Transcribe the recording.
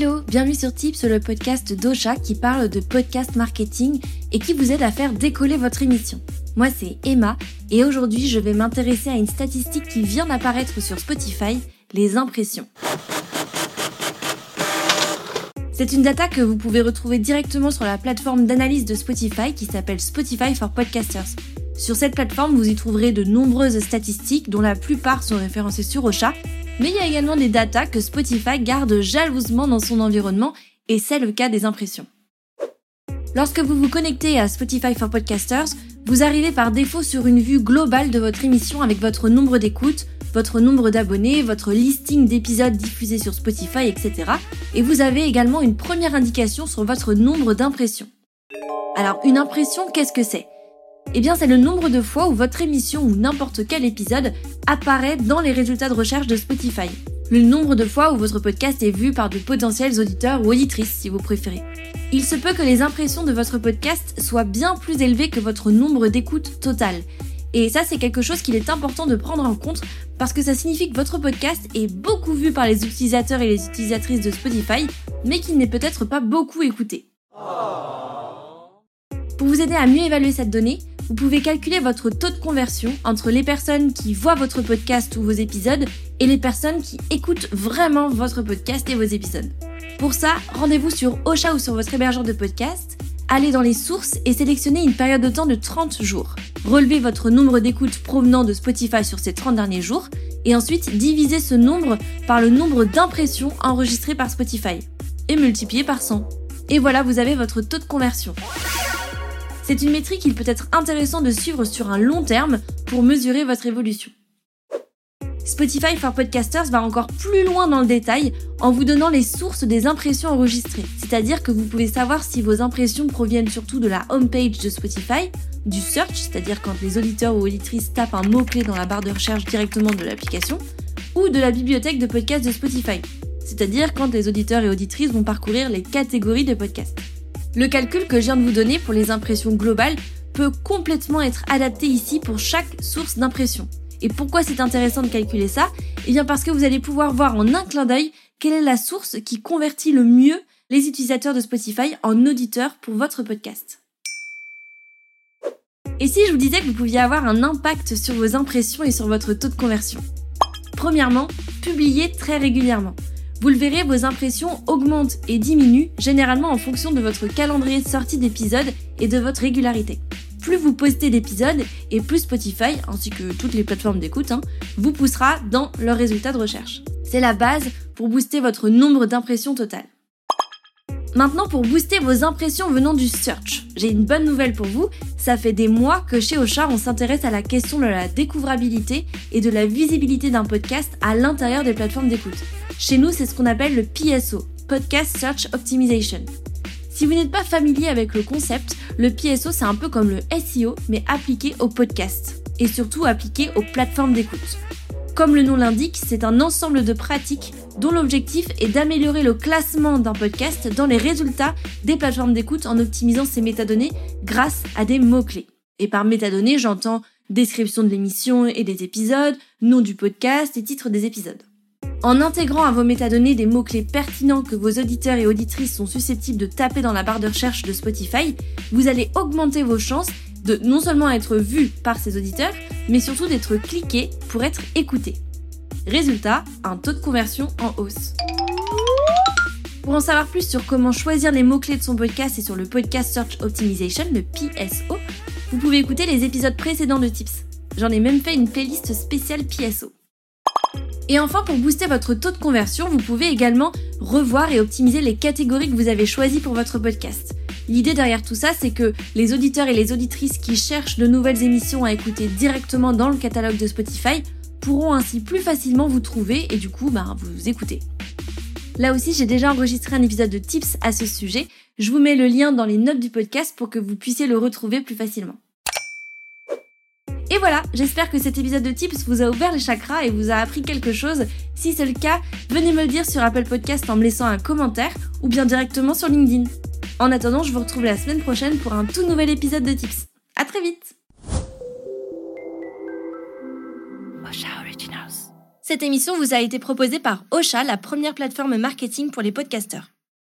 hello, bienvenue sur Tips, le podcast d'Ocha qui parle de podcast marketing et qui vous aide à faire décoller votre émission. Moi c'est Emma et aujourd'hui je vais m'intéresser à une statistique qui vient d'apparaître sur Spotify, les impressions. C'est une data que vous pouvez retrouver directement sur la plateforme d'analyse de Spotify qui s'appelle Spotify for Podcasters. Sur cette plateforme, vous y trouverez de nombreuses statistiques dont la plupart sont référencées sur Ocha mais il y a également des datas que Spotify garde jalousement dans son environnement et c'est le cas des impressions. Lorsque vous vous connectez à Spotify for Podcasters, vous arrivez par défaut sur une vue globale de votre émission avec votre nombre d'écoutes, votre nombre d'abonnés, votre listing d'épisodes diffusés sur Spotify, etc. Et vous avez également une première indication sur votre nombre d'impressions. Alors une impression, qu'est-ce que c'est? Eh bien, c'est le nombre de fois où votre émission ou n'importe quel épisode apparaît dans les résultats de recherche de Spotify. Le nombre de fois où votre podcast est vu par de potentiels auditeurs ou auditrices, si vous préférez. Il se peut que les impressions de votre podcast soient bien plus élevées que votre nombre d'écoutes totales. Et ça, c'est quelque chose qu'il est important de prendre en compte parce que ça signifie que votre podcast est beaucoup vu par les utilisateurs et les utilisatrices de Spotify, mais qu'il n'est peut-être pas beaucoup écouté. Pour vous aider à mieux évaluer cette donnée, vous pouvez calculer votre taux de conversion entre les personnes qui voient votre podcast ou vos épisodes et les personnes qui écoutent vraiment votre podcast et vos épisodes. Pour ça, rendez-vous sur Ocha ou sur votre hébergeur de podcast, allez dans les sources et sélectionnez une période de temps de 30 jours. Relevez votre nombre d'écoutes provenant de Spotify sur ces 30 derniers jours et ensuite divisez ce nombre par le nombre d'impressions enregistrées par Spotify et multipliez par 100. Et voilà, vous avez votre taux de conversion. C'est une métrique qu'il peut être intéressant de suivre sur un long terme pour mesurer votre évolution. Spotify for Podcasters va encore plus loin dans le détail en vous donnant les sources des impressions enregistrées. C'est-à-dire que vous pouvez savoir si vos impressions proviennent surtout de la homepage de Spotify, du search, c'est-à-dire quand les auditeurs ou auditrices tapent un mot-clé dans la barre de recherche directement de l'application, ou de la bibliothèque de podcasts de Spotify, c'est-à-dire quand les auditeurs et auditrices vont parcourir les catégories de podcasts. Le calcul que je viens de vous donner pour les impressions globales peut complètement être adapté ici pour chaque source d'impression. Et pourquoi c'est intéressant de calculer ça? Eh bien parce que vous allez pouvoir voir en un clin d'œil quelle est la source qui convertit le mieux les utilisateurs de Spotify en auditeurs pour votre podcast. Et si je vous disais que vous pouviez avoir un impact sur vos impressions et sur votre taux de conversion? Premièrement, publiez très régulièrement. Vous le verrez, vos impressions augmentent et diminuent généralement en fonction de votre calendrier de sortie d'épisodes et de votre régularité. Plus vous postez d'épisodes et plus Spotify, ainsi que toutes les plateformes d'écoute, hein, vous poussera dans leurs résultats de recherche. C'est la base pour booster votre nombre d'impressions totales. Maintenant, pour booster vos impressions venant du search, j'ai une bonne nouvelle pour vous. Ça fait des mois que chez Ocha, on s'intéresse à la question de la découvrabilité et de la visibilité d'un podcast à l'intérieur des plateformes d'écoute. Chez nous, c'est ce qu'on appelle le PSO, Podcast Search Optimization. Si vous n'êtes pas familier avec le concept, le PSO c'est un peu comme le SEO mais appliqué au podcast et surtout appliqué aux plateformes d'écoute. Comme le nom l'indique, c'est un ensemble de pratiques dont l'objectif est d'améliorer le classement d'un podcast dans les résultats des plateformes d'écoute en optimisant ses métadonnées grâce à des mots-clés. Et par métadonnées, j'entends description de l'émission et des épisodes, nom du podcast et titre des épisodes. En intégrant à vos métadonnées des mots-clés pertinents que vos auditeurs et auditrices sont susceptibles de taper dans la barre de recherche de Spotify, vous allez augmenter vos chances de non seulement être vu par ces auditeurs, mais surtout d'être cliqué pour être écouté. Résultat, un taux de conversion en hausse. Pour en savoir plus sur comment choisir les mots-clés de son podcast et sur le Podcast Search Optimization, le PSO, vous pouvez écouter les épisodes précédents de Tips. J'en ai même fait une playlist spéciale PSO. Et enfin, pour booster votre taux de conversion, vous pouvez également revoir et optimiser les catégories que vous avez choisies pour votre podcast. L'idée derrière tout ça, c'est que les auditeurs et les auditrices qui cherchent de nouvelles émissions à écouter directement dans le catalogue de Spotify pourront ainsi plus facilement vous trouver et du coup bah, vous écouter. Là aussi, j'ai déjà enregistré un épisode de tips à ce sujet. Je vous mets le lien dans les notes du podcast pour que vous puissiez le retrouver plus facilement. Et voilà, j'espère que cet épisode de Tips vous a ouvert les chakras et vous a appris quelque chose. Si c'est le cas, venez me le dire sur Apple Podcast en me laissant un commentaire ou bien directement sur LinkedIn. En attendant, je vous retrouve la semaine prochaine pour un tout nouvel épisode de Tips. À très vite Cette émission vous a été proposée par Ocha, la première plateforme marketing pour les podcasteurs.